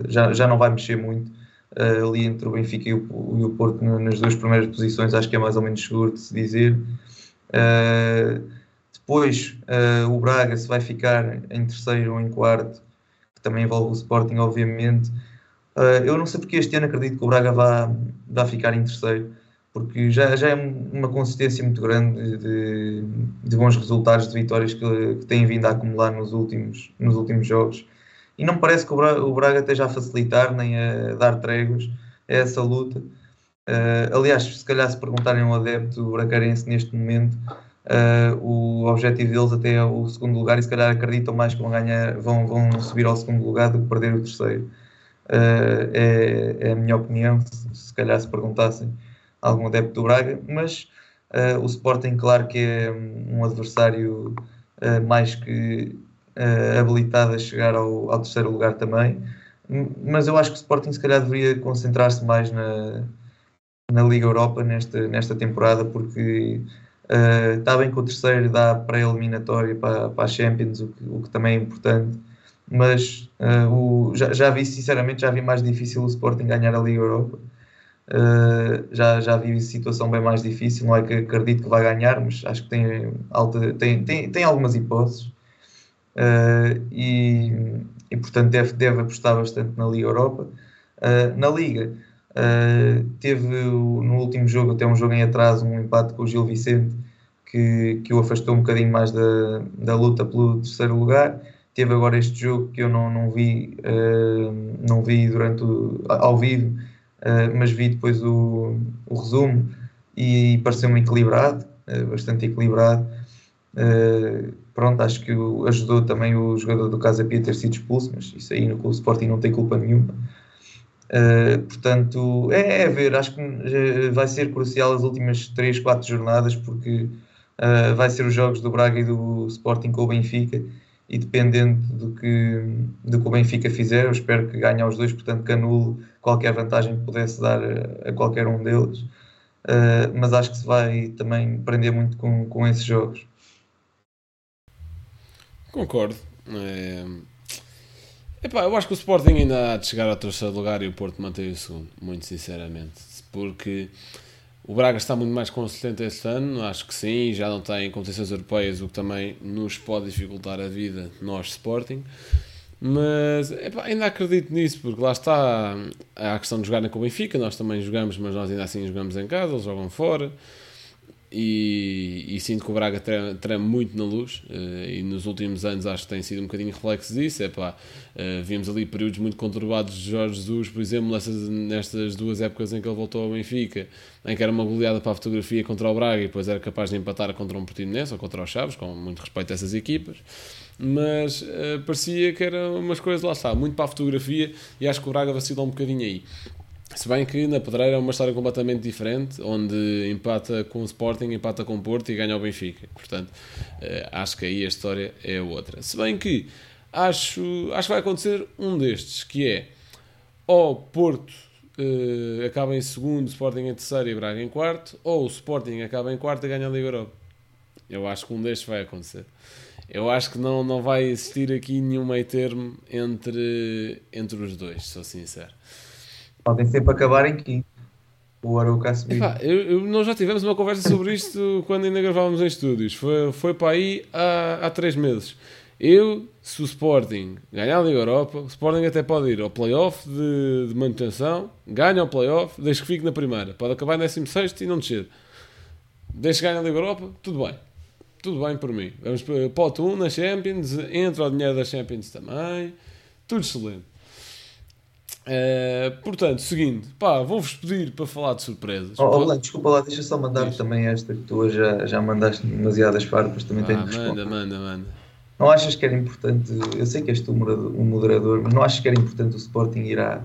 já, já não vai mexer muito ali entre o Benfica e o, e o Porto nas duas primeiras posições, acho que é mais ou menos seguro de se dizer. Uh, depois uh, o Braga se vai ficar em terceiro ou em quarto, que também envolve o Sporting, obviamente. Uh, eu não sei porque este ano acredito que o Braga vá, vá ficar em terceiro, porque já, já é uma consistência muito grande de, de bons resultados, de vitórias que, que têm vindo a acumular nos últimos, nos últimos jogos. E não parece que o Braga, o Braga esteja a facilitar nem a dar tréguas a essa luta. Uh, aliás, se calhar se perguntarem ao adepto bracarense neste momento, Uh, o objetivo deles até é o segundo lugar e se calhar acreditam mais que vão, ganhar, vão, vão subir ao segundo lugar do que perder o terceiro. Uh, é, é, a minha opinião, se, se, calhar se perguntassem a algum adepto do Braga, mas uh, o Sporting, claro que é um adversário mais que habilitado a chegar ao, ao, terceiro lugar também, mas eu acho que o Sporting se calhar deveria concentrar-se mais na, na Liga Europa nesta, nesta temporada, porque Uh, está bem que o terceiro dá pré-eliminatória para, para a Champions, o que, o que, também é importante, mas uh, o, já, já, vi, sinceramente, já vi mais difícil o Sporting ganhar a Liga Europa. Uh, já, já vi situação bem mais difícil, não é que acredito que vai ganhar, mas acho que tem, alta, tem, tem, tem algumas hipóteses. e, e portanto deve, deve apostar bastante na Liga Europa. na Liga, Uh, teve no último jogo, até um jogo em atraso, um empate com o Gil Vicente, que, que o afastou um bocadinho mais da, da luta pelo terceiro lugar. Teve agora este jogo que eu não, não vi, uh, não vi durante o, ao vivo, uh, mas vi depois o, o resumo e pareceu-me equilibrado, bastante equilibrado. pronto, acho que ajudou também o jogador do Casa Pia ter sido expulso, mas isso aí no Sporting não tem culpa nenhuma. Uh, portanto, é, é, ver, acho que uh, vai ser crucial as últimas 3, 4 jornadas, porque uh, vai ser os jogos do Braga e do Sporting com o Benfica, e dependendo do que, do que o Benfica fizer, eu espero que ganhe aos dois, portanto que anule qualquer vantagem que pudesse dar a, qualquer um deles, mas acho que se vai também prender muito com, com esses jogos. Concordo. É Epá, eu acho que o Sporting ainda há de chegar ao terceiro lugar e o Porto mantém o segundo, muito sinceramente. Porque o Braga está muito mais consistente este ano, acho que sim, já não tem competições europeias, o que também nos pode dificultar a vida, nós Sporting. Mas epá, ainda acredito nisso, porque lá está a questão de jogarem com o Benfica, nós também jogamos, mas nós ainda assim jogamos em casa, eles jogam fora e, e, sinto que o Braga treme muito na luz uh, e nos últimos anos acho que tem sido um bocadinho reflexo disso. É pá, uh, vimos ali períodos muito conturbados de Jorge Jesus, por exemplo nessas, nestas duas épocas em que ele voltou ao Benfica em que era uma goleada para a fotografia contra o Braga e depois era capaz de empatar contra um Portimonense ou contra os Chaves, com muito respeito a essas equipas. Mas uh, parecia que era umas coisas lá está, muito para a fotografia e acho que o Braga vacilou um bocadinho aí se bem que na Pedreira é uma história completamente diferente, onde empata com o Sporting, empata com o Porto e ganha o Benfica. Portanto, eh, acho que aí a história é outra. Se bem que acho, acho que vai acontecer um destes, que é ou Porto uh, acaba em segundo, Sporting em terceiro e Braga em quarto, ou o Sporting acaba em quarto e ganha a Liga Europa. Eu acho que um destes vai acontecer. Eu acho que não, não vai existir aqui nenhum meio termo entre, entre os dois, sou sincero. Podem sempre acabar em quinto. O Arouca a subir. Epá, eu, eu, nós já tivemos uma conversa sobre isto quando ainda gravávamos em estúdios. Foi, foi para aí há, há três meses. Eu, se o Sporting ganhar a Liga Europa, o Sporting até pode ir ao playoff de, de manutenção, ganha o playoff, desde que fique na primeira. Pode acabar em 16 e não descer. Desde que ganhe a Liga Europa, tudo bem. Tudo bem por mim. Vamos para pote 1 na Champions, entra o dinheiro da Champions também. Tudo excelente. Uh, portanto, seguinte, pá, vou-vos pedir para falar de surpresas. Oh, oh, desculpa lá, deixa só mandar Diz. também esta que tu já, já mandaste demasiadas farpas, também ah, tenho que Manda, manda, manda. Não achas que era importante, eu sei que és tu um moderador, mas não achas que era importante o Sporting ir à,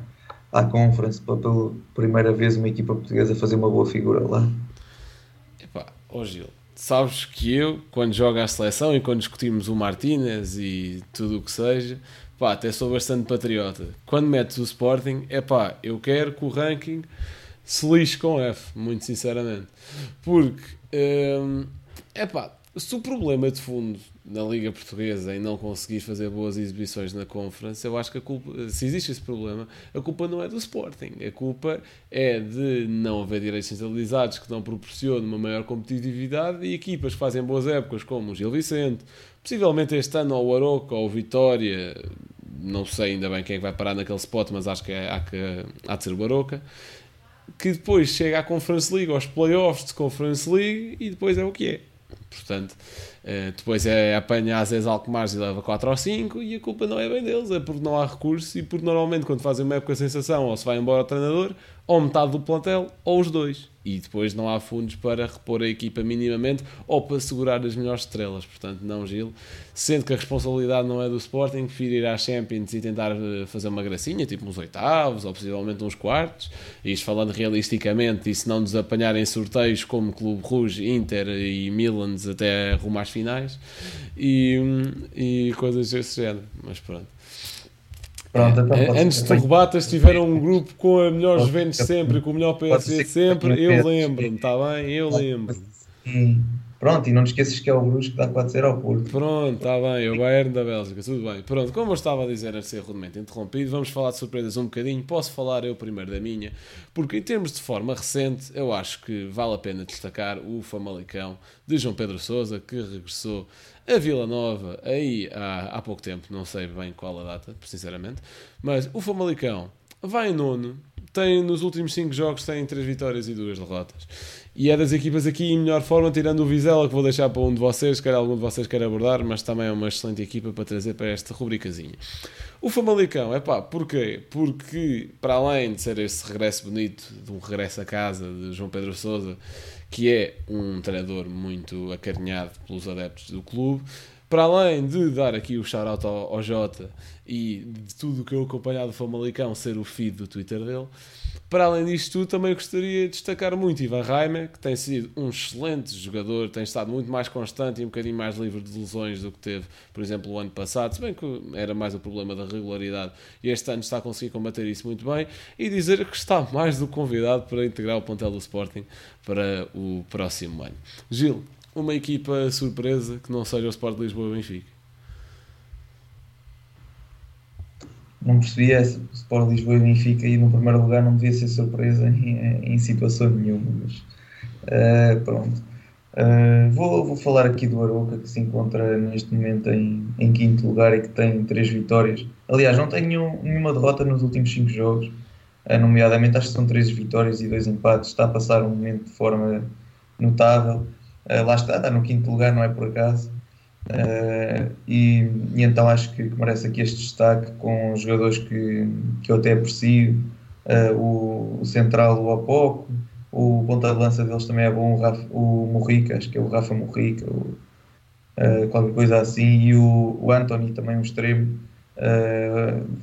à Conference para pela primeira vez uma equipa portuguesa fazer uma boa figura lá? Epá, ó oh Gil, sabes que eu, quando jogo à seleção e quando discutimos o Martínez e tudo o que seja, pá, até sou bastante patriota. Quando metes o Sporting, é pá, eu quero que o ranking se lixe com F, muito sinceramente. Porque, hum, é pá, se o problema de fundo na Liga Portuguesa em não conseguir fazer boas exibições na Conference, eu acho que a culpa, se existe esse problema, a culpa não é do Sporting. A culpa é de não haver direitos centralizados que não proporcionam uma maior competitividade e equipas que fazem boas épocas, como o Gil Vicente, possivelmente este ano ao Aroca ou Vitória, não sei ainda bem quem é vai parar naquele spot, mas acho que, é, há, que há de ser o Aroca, que depois chega à Conference League, aos playoffs de Conference League e depois é o que é. Portanto, eh, depois é apanha às vezes Alcomares e leva 4 ou 5 e a culpa não é bem deles, é porque não há recurso e porque normalmente quando fazem uma época sensação ou se vai embora o treinador, ou metade do plantel ou os dois. E depois não há fundos para repor a equipa minimamente ou para segurar as melhores estrelas. Portanto, não, Gil. Sendo que a responsabilidade não é do Sporting, prefiro ir à Champions e tentar eh, fazer uma gracinha, tipo uns oitavos ou possivelmente uns quartos. Isto falando realisticamente, e se não nos apanharem sorteios como Clube Rouge, Inter e Milan até rumo às finais e, e coisas desse género. Mas pronto. Pronto, então É, Antes de derrubatas tiveram um grupo com a melhor Juventus sempre, com o melhor PSG sempre. Eu lembro-me, está bem? Eu lembro. Pronto, e não te esqueças que é o Bruges que dá 4-0 ao Porto. Pronto, está bem, o Bayern da Bélgica, tudo bem. Pronto, como eu estava a dizer, a ser rudemente interrompido, vamos falar de surpresas um bocadinho. Posso falar eu primeiro da minha, porque em termos de forma recente, eu acho que vale a pena destacar o Famalicão de João Pedro Sousa, que regressou a Vila Nova aí há, há pouco tempo, não sei bem qual a data, sinceramente, mas o Famalicão vai em nono, tem nos últimos 5 jogos tem 3 vitórias e 2 derrotas. E é das equipas aqui em melhor forma, tirando o Vizela, que vou deixar para um de vocês, quer algum de vocês queira abordar, mas também é uma excelente equipa para trazer para esta rubricazinha. O Famalicão, é pá, porquê? Porque, para além de ser esse regresso bonito, de um regresso a casa de João Pedro Sousa, que é um treinador muito acarinhado pelos adeptos do clube, para além de dar aqui o shout-out ao, ao Jota e de tudo o que eu acompanhado do Famalicão ser o feed do Twitter dele, para além disto tudo, também gostaria de destacar muito Ivan Reimer, que tem sido um excelente jogador, tem estado muito mais constante e um bocadinho mais livre de lesões do que teve, por exemplo, o ano passado, se bem que era mais o problema da regularidade e este ano está a conseguir combater isso muito bem. E dizer que está mais do que convidado para integrar o plantel do Sporting para o próximo ano. Gil, uma equipa surpresa que não seja o Sport Lisboa Benfica. Não percebi essa. Sport Lisboa e Benfica e no primeiro lugar não devia ser surpresa em, em situação nenhuma. Mas eh, pronto. Eh, vou, vou falar aqui do Aroca que se encontra neste momento em, em quinto lugar e que tem três vitórias. Aliás, não tem nenhum- nenhuma derrota nos últimos cinco jogos. Eh, nomeadamente, acho que são três vitórias e dois empates. Está a passar um momento de forma notável. Lá está, está no quinto lugar, não é por acaso. Uh, e, e então acho que, merece aqui este destaque com jogadores que, que eu até aprecio, uh, o, o central, o Opoco, o ponta de lança deles também é bom, o, Rafa, o Morrica, acho que é o Rafa Morrica, o, uh, qualquer coisa assim, e o, o Anthony também um extremo,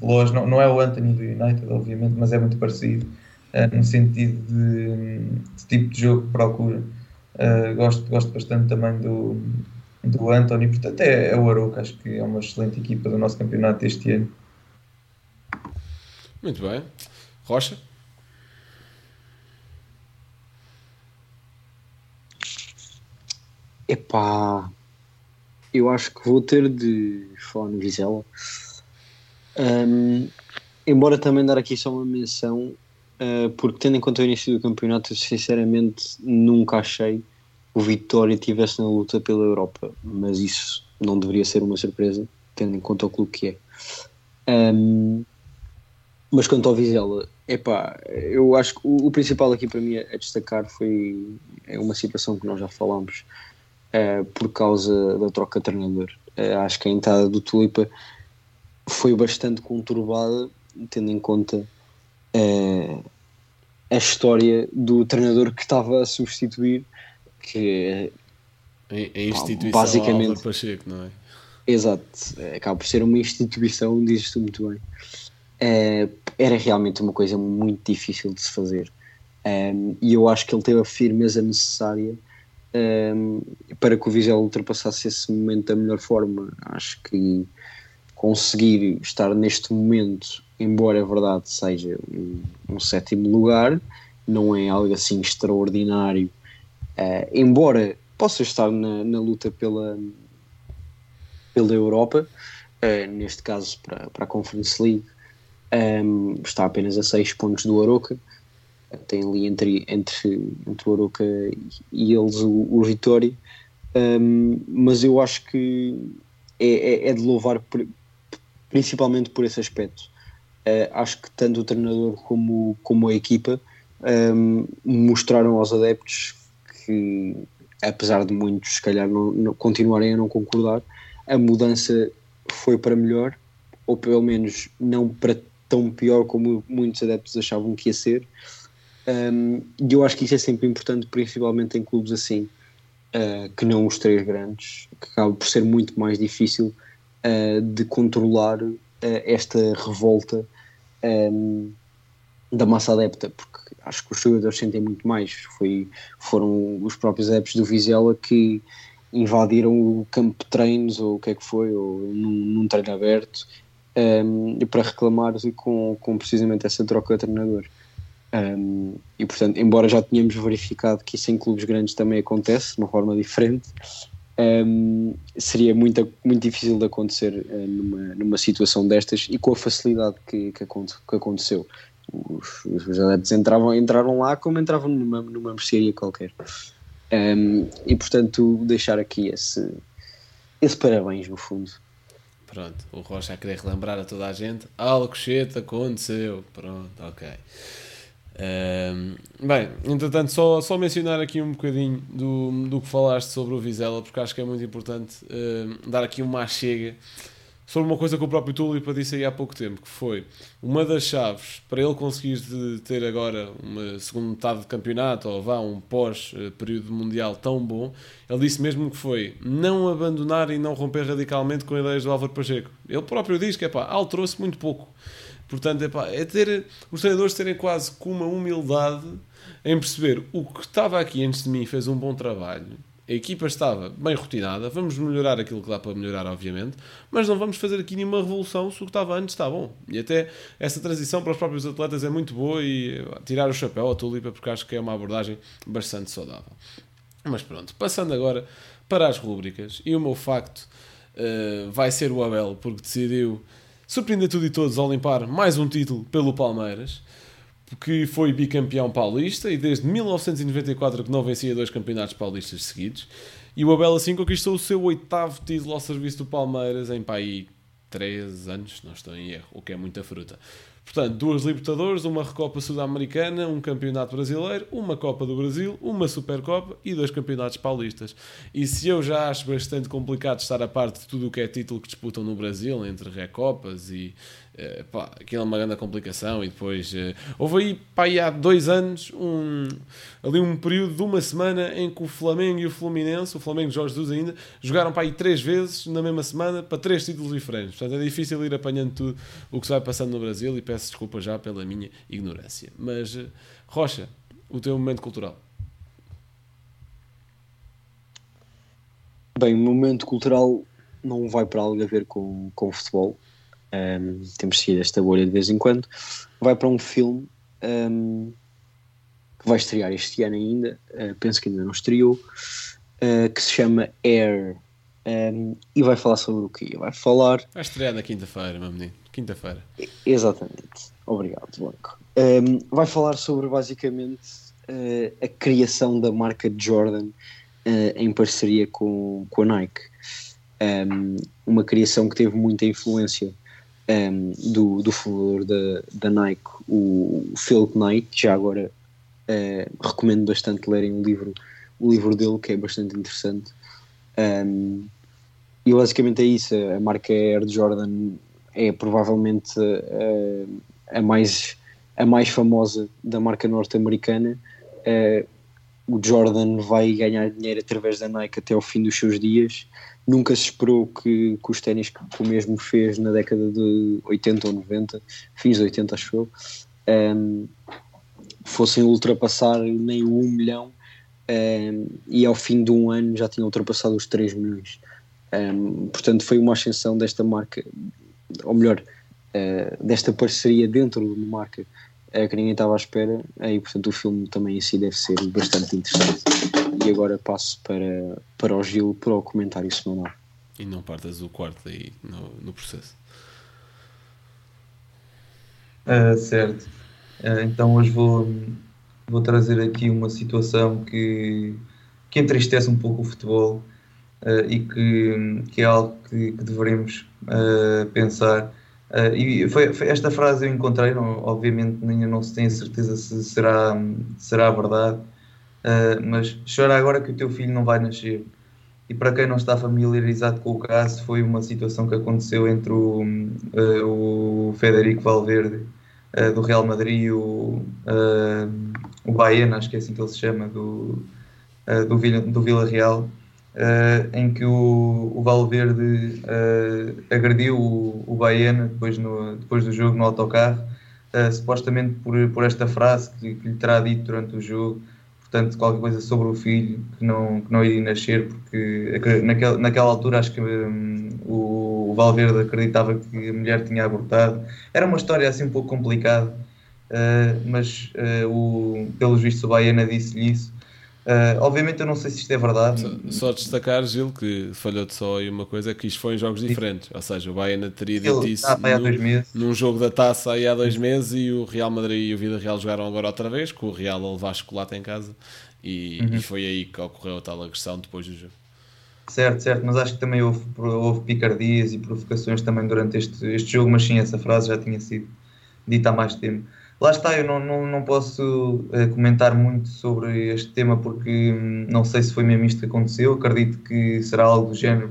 veloz, não, não é o Anthony do United, obviamente, mas é muito parecido, no sentido de, de tipo de jogo que procura. Gosto, gosto bastante também do, do Anthony, portanto é, é o Arouca, acho que é uma excelente equipa do nosso campeonato deste ano. Muito bem. Rocha? Epá, eu acho que vou ter de falar no Vizela. Um, embora também dar aqui só uma menção, uh, porque tendo em conta o início do campeonato, eu sinceramente nunca achei o Vitória estivesse na luta pela Europa, mas isso não deveria ser uma surpresa, tendo em conta o clube que é. Um, mas quanto ao Vizela, epá, eu acho que o, o principal aqui para mim a, destacar foi é uma situação que nós já falámos uh, por causa da troca de treinador. Uh, acho que a entrada do Tulipa foi bastante conturbada, tendo em conta uh, a história do treinador que estava a substituir, que A, a instituição basicamente- Álvaro Pacheco, não é? Exato, acaba por ser uma instituição, dizes tu muito bem. Era realmente uma coisa muito difícil de se fazer. Um, e eu acho que ele teve a firmeza necessária um, para que o Vizela ultrapassasse esse momento da melhor forma. Acho que conseguir estar neste momento, embora é verdade seja um, um sétimo lugar, não é algo assim extraordinário. Uh, embora possa estar na, na luta pela, pela Europa, uh, neste caso para, para a Conference League, um, está apenas a 6 pontos do Aroca. Tem ali entre, entre, entre o Aroca e eles o, o Vitória. Um, mas eu acho que é, é, é de louvar por- principalmente por esse aspecto. Acho que tanto o treinador como, como a equipa um, mostraram aos adeptos que, apesar de muitos, se calhar, não, não- continuarem a não concordar, a mudança foi para melhor, ou pelo menos não para tão pior como muitos adeptos achavam que ia ser. Um, e eu acho que isso é sempre importante, principalmente em clubes assim, uh, que não os três grandes, que acaba por ser muito mais difícil uh, de controlar uh, esta revolta um, da massa adepta, porque acho que os jogadores sentem muito mais. Foi, foram os próprios adeptos do Vizela que invadiram o campo de treinos, ou o que é que foi, ou num, num treino aberto, um, para reclamar com, com precisamente essa troca de treinador. Um, e portanto, embora já tenhamos verificado que isso em clubes grandes também acontece de uma forma diferente, um, seria muito, muito difícil de acontecer uh, numa, numa situação destas e com a facilidade que, que, que aconteceu. Os, os adeptos entravam, entraram lá como entravam numa, numa mercearia qualquer. Um, e portanto, deixar aqui esse, esse parabéns no fundo. Pronto, o Rocha a querer relembrar a toda a gente: Alcochete aconteceu. Pronto, ok. Um, bem, entretanto, só, só mencionar aqui um bocadinho do, do que falaste sobre o Vizela, porque acho que é muito importante um, dar aqui uma chega sobre uma coisa que o próprio Tulipa disse aí há pouco tempo, que foi uma das chaves para ele conseguir ter agora uma segunda metade de campeonato, ou vá, um pós-período mundial tão bom, ele disse mesmo que foi não abandonar e não romper radicalmente com ideias do Álvaro Pacheco. Ele próprio diz que, é pá, alterou-se muito pouco. Portanto, epá, é ter os treinadores terem quase com uma humildade em perceber o que estava aqui antes de mim fez um bom trabalho. A equipa estava bem rotinada, vamos melhorar aquilo que dá para melhorar, obviamente, mas não vamos fazer aqui nenhuma revolução se o que estava antes está bom. E até essa transição para os próprios atletas é muito boa e tirar o chapéu à tulipa, porque acho que é uma abordagem bastante saudável. Mas pronto, passando agora para as rúbricas, e o meu facto uh, vai ser o Abel, porque decidiu surpreender tudo e todos ao limpar mais um título pelo Palmeiras, que foi bicampeão paulista e desde 1994 que não vencia dois campeonatos paulistas seguidos. E o Abel assim conquistou o seu oitavo título ao serviço do Palmeiras em pai 3 anos, não estou em erro, o que é muita fruta. Portanto, duas Libertadores, uma Recopa Sul-Americana, um Campeonato Brasileiro, uma Copa do Brasil, uma Supercopa e dois Campeonatos Paulistas. E se eu já acho bastante complicado estar a parte de tudo o que é título que disputam no Brasil, entre Recopas e Uh, pá, aquilo é uma grande complicação e depois uh, houve aí, pá, há dois anos um, ali um período de uma semana em que o Flamengo e o Fluminense, o Flamengo de Jorge Jesus ainda, jogaram para aí três vezes na mesma semana para três títulos diferentes. Portanto, é difícil ir apanhando tudo o que se vai passando no Brasil e peço desculpa já pela minha ignorância. Mas, uh, Rocha, o teu momento cultural. Bem, o momento cultural não vai para algo a ver com, com futebol um, temos seguido esta bolha de vez em quando, vai para um filme um, que vai estrear este ano ainda, uh, penso que ainda não estreou, uh, que se chama Air. Um, e vai falar sobre o quê? Vai falar. Vai estrear na quinta-feira, meu menino. Quinta-feira. Exatamente. Obrigado, Blanco. Vai falar sobre basicamente uh, a criação da marca Jordan em parceria com, com a Nike. Um, uma criação que teve muita influência um, do, do fundador da, da Nike, o Philip Knight, já agora uh, recomendo bastante lerem o livro, o livro dele, que é bastante interessante. Um, e basicamente é isso, a marca Air Jordan é provavelmente a, a mais, a mais famosa da marca norte-americana. Uh, o Jordan vai ganhar dinheiro através da Nike até ao fim dos seus dias nunca se esperou que, que os ténis que, o mesmo fez na década de 80 ou 90, fins de 80 acho eu, um, fossem ultrapassar nem 1 milhão um, e ao fim de um ano já tinham ultrapassado os 3 milhões. Um, portanto, foi uma ascensão desta marca, ou melhor, uh, desta parceria dentro de uma marca uh, que ninguém estava à espera, e portanto o filme também em si deve ser bastante interessante. E agora passo para, para o Gil para o comentário semanal. E não partas o quarto aí no, no processo. Uh, certo. Uh, então hoje vou, vou trazer aqui uma situação que, que entristece um pouco o futebol uh, e que, que é algo que, que devemos pensar. e foi, foi, esta frase eu encontrei, não, obviamente ainda não se tem a certeza se será, será verdade, Uh, mas chora agora que o teu filho não vai nascer. E para quem não está familiarizado com o caso, foi uma situação que aconteceu entre o, uh, o Federico Valverde, eh, do Real Madrid, o, eh, o Baena, acho que é assim que ele se chama, do, do, Vila, do Vila Real, em que o, o Valverde agrediu o, o Baena depois, no, depois do jogo no autocarro, supostamente por, por esta frase que, que lhe terá dito durante o jogo, portanto, qualquer coisa sobre o filho que não, que não iria nascer, porque naquela, naquela altura acho que hum, o, Valverde acreditava que a mulher tinha abortado. Era uma história assim um pouco complicada, uh, mas uh, o, pelos vistos o Baiana disse-lhe isso. Uh, obviamente eu não sei se isto é verdade. Só, só destacar, Gil, que falhou-te só aí uma coisa, que isto foi em jogos diferentes. Ou seja, o Bayern teria dito isso há num, num jogo da taça aí há dois meses e o Real Madrid e o Vida Real jogaram agora outra vez, com o Real a levar chocolate em casa. E, Uhum. e foi aí que ocorreu a tal agressão depois do jogo. Certo, certo, mas acho que também houve, houve picardias e provocações também durante este, este jogo, mas sim, essa frase já tinha sido dita há mais tempo. Lá está, eu não, não, não posso eh, comentar muito sobre este tema porque hum, não sei se foi mesmo isto que aconteceu, acredito que será algo do género,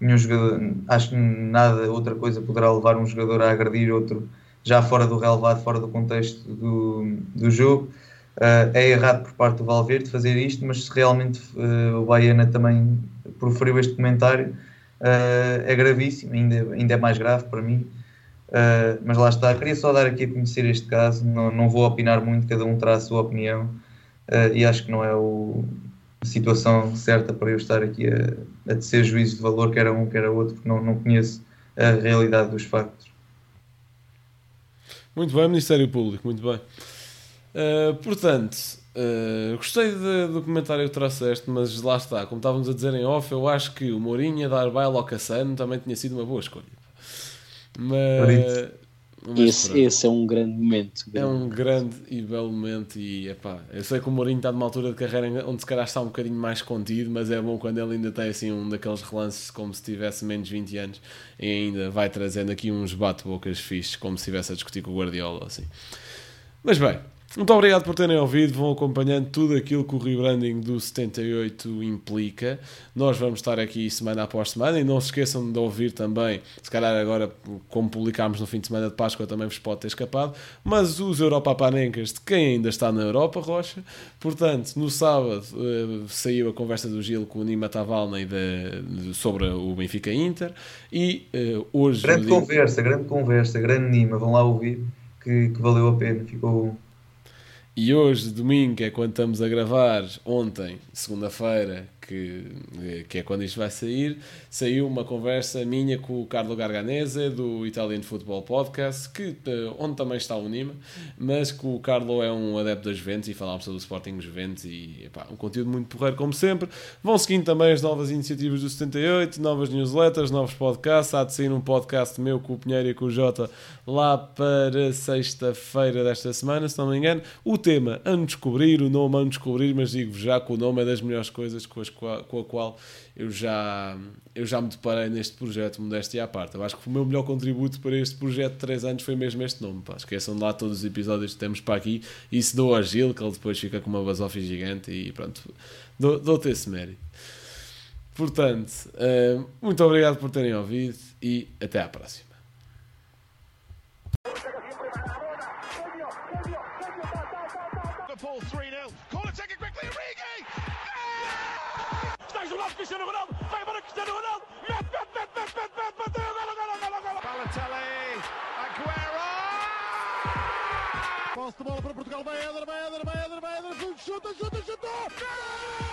nenhum jogador, acho que nada, outra coisa poderá levar um jogador a agredir outro já fora do relevado, fora do contexto do, do jogo. Uh, é errado por parte do Valverde fazer isto, mas se realmente uh, o Baiana também proferiu este comentário, uh, é gravíssimo, ainda, ainda é mais grave para mim. Uh, mas lá está, queria só dar aqui a conhecer este caso, não, não vou opinar muito, cada um terá a sua opinião uh, e acho que não é o, a situação certa para eu estar aqui a, a tecer juízos de valor, quer um, quer outro, porque não, não conheço a realidade dos factos. Muito bem, Ministério Público, muito bem. Uh, portanto, uh, gostei de, do comentário que trouxeste, mas lá está, como estávamos a dizer em off, eu acho que o Mourinho a dar baile ao Cassano também tinha sido uma boa escolha. Mas, mas Esse, esse é um grande momento. É um grande e belo momento e epá, eu sei que o Mourinho está numa altura de carreira onde se calhar está um bocadinho mais contido, mas é bom quando ele ainda tem assim um daqueles relances como se tivesse menos de 20 anos e ainda vai trazendo aqui uns bate-bocas fixes como se estivesse a discutir com o Guardiola assim. Mas bem, muito obrigado por terem ouvido, vão acompanhando tudo aquilo que o rebranding do 78 implica. Nós vamos estar aqui semana após semana e não se esqueçam de ouvir também, se calhar agora, como publicámos no fim de semana de Páscoa, também vos pode ter escapado, mas os Europa Panencas de quem ainda está na Europa, Rocha. Portanto, no sábado eh, saiu a conversa do Gil com o Nima Tavalna de- sobre o Benfica Inter e eh, hoje. Grande dia- conversa, grande conversa, grande Nima, vão lá ouvir que, que valeu a pena, ficou E hoje, domingo, é quando estamos a gravar, ontem, segunda-feira, que, que é quando isto vai sair, saiu uma conversa minha com o Carlo Garganese, do Italian Football Podcast, que, eh, onde também está o Nima, mas que o Carlo é um adepto das Juventus e falámos sobre o Sporting Juventus e epá, um conteúdo muito porreiro, como sempre. Vão seguindo também as novas iniciativas do 78, novas newsletters, novos podcasts. Há de sair um podcast meu com o Pinheiro e com o Jota lá para sexta-feira desta semana, se não me engano. O tema a descobrir, o nome a descobrir, mas digo-vos já que o nome é das melhores coisas com, as, com a qual eu já, eu já me deparei neste projeto, modéstia à parte. Eu acho que o meu melhor contributo para este projeto de 3 anos foi mesmo este nome. Pá. Esqueçam de lá todos os episódios que temos para aqui. Isso dou ao Gil, que ele depois fica com uma basófia gigante e pronto, dou- dou-te esse mérito. Portanto, eh, muito obrigado por terem ouvido e até à próxima. Cristiano Ronaldo. Vai embora Cristiano Ronaldo. Mete, mete, mete, mete, mete, mete. Bateu, golo, golo, golo. Balotelli. Aguero! Posse de bola para Portugal, vai Éder, vai Éder, vai Éder, vai Éder, chuta, chuta, chuta!